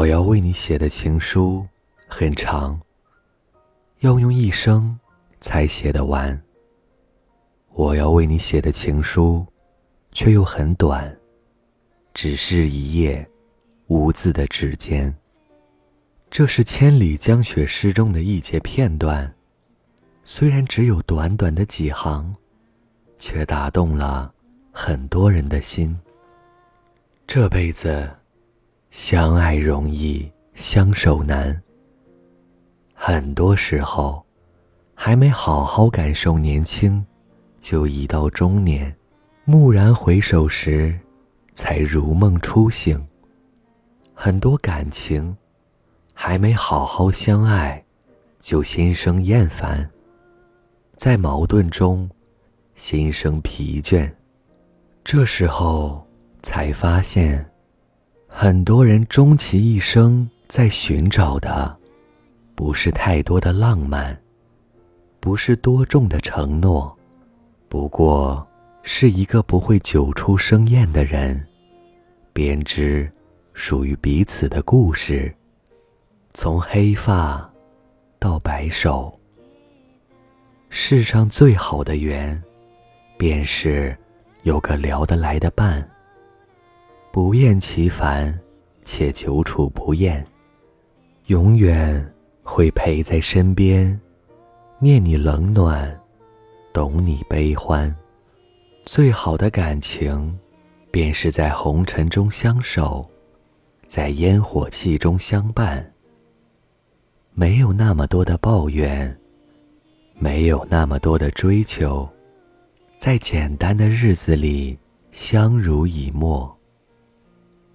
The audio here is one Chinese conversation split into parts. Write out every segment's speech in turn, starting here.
我要为你写的情书很长，要用一生才写得完。我要为你写的情书，却又很短，只是一页无字的纸笺。这是《千里江雪》诗中的一节片段，虽然只有短短的几行，却打动了很多人的心。这辈子。相爱容易，相守难。很多时候，还没好好感受年轻，就已到中年；蓦然回首时，才如梦初醒。很多感情，还没好好相爱，就心生厌烦。在矛盾中，心生疲倦。这时候，才发现。很多人终其一生在寻找的，不是太多的浪漫，不是多重的承诺，不过是一个不会久出生厌的人，编织属于彼此的故事，从黑发到白首。世上最好的缘，便是有个聊得来的伴。不厌其烦，且久处不厌，永远会陪在身边，念你冷暖，懂你悲欢。最好的感情，便是在红尘中相守，在烟火气中相伴。没有那么多的抱怨，没有那么多的追求，在简单的日子里相濡以沫。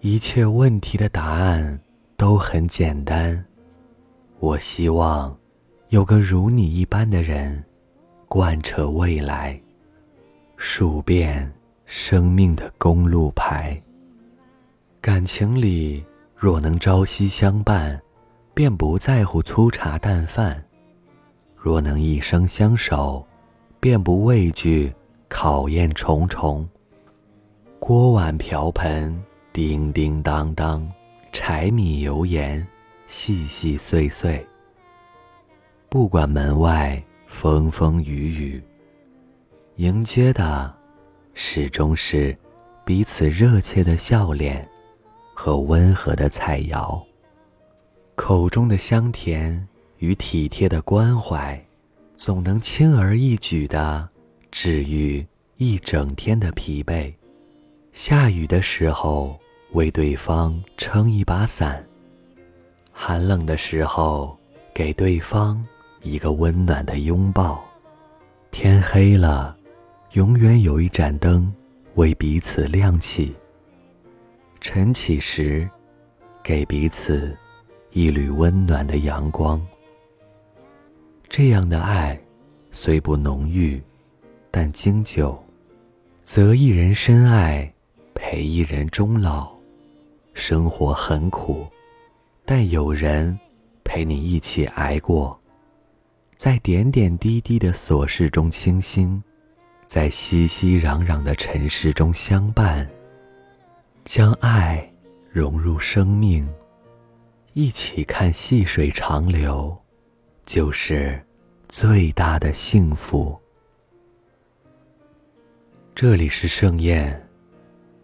一切问题的答案都很简单。我希望有个如你一般的人，贯彻未来，数遍生命的公路牌。感情里若能朝夕相伴，便不在乎粗茶淡饭；若能一生相守，便不畏惧考验重重。锅碗瓢盆。叮叮当当，柴米油盐，细细碎碎。不管门外风风雨雨，迎接的始终是彼此热切的笑脸和温和的菜肴。口中的香甜与体贴的关怀，总能轻而易举的治愈一整天的疲惫。下雨的时候。为对方撑一把伞，寒冷的时候给对方一个温暖的拥抱。天黑了，永远有一盏灯为彼此亮起。晨起时，给彼此一缕温暖的阳光。这样的爱，虽不浓郁，但经久，则一人深爱，陪一人终老。生活很苦，但有人陪你一起挨过，在点点滴滴的琐事中倾心，在熙熙攘攘的尘世中相伴，将爱融入生命，一起看细水长流，就是最大的幸福。这里是盛宴，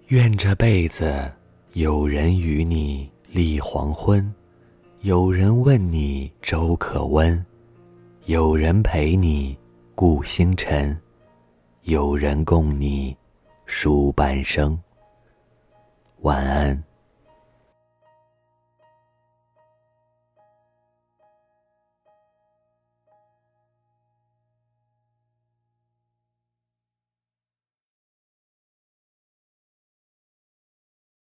愿这辈子。有人与你立黄昏，有人问你粥可温，有人陪你顾星辰，有人共你书半生。晚安。